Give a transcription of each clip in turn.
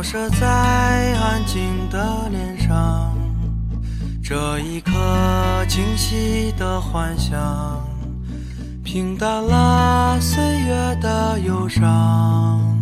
照射在安静的脸上这一刻清晰的幻想平淡了岁月的忧伤。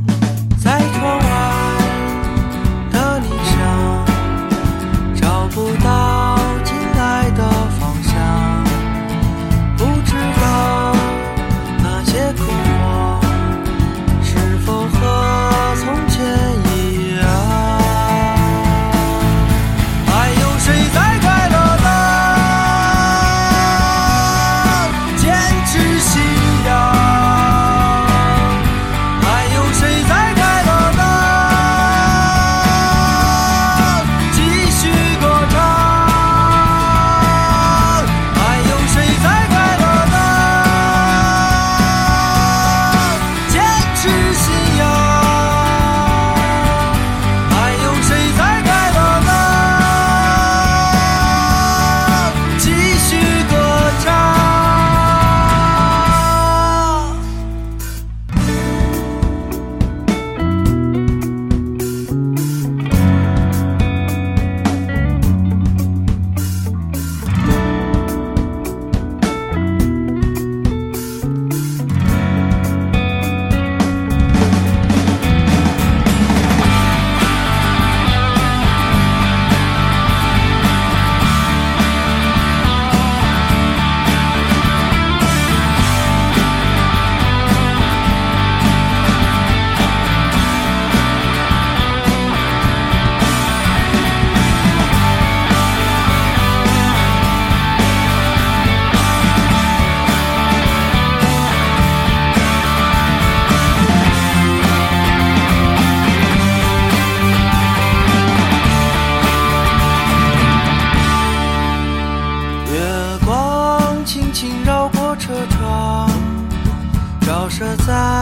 着在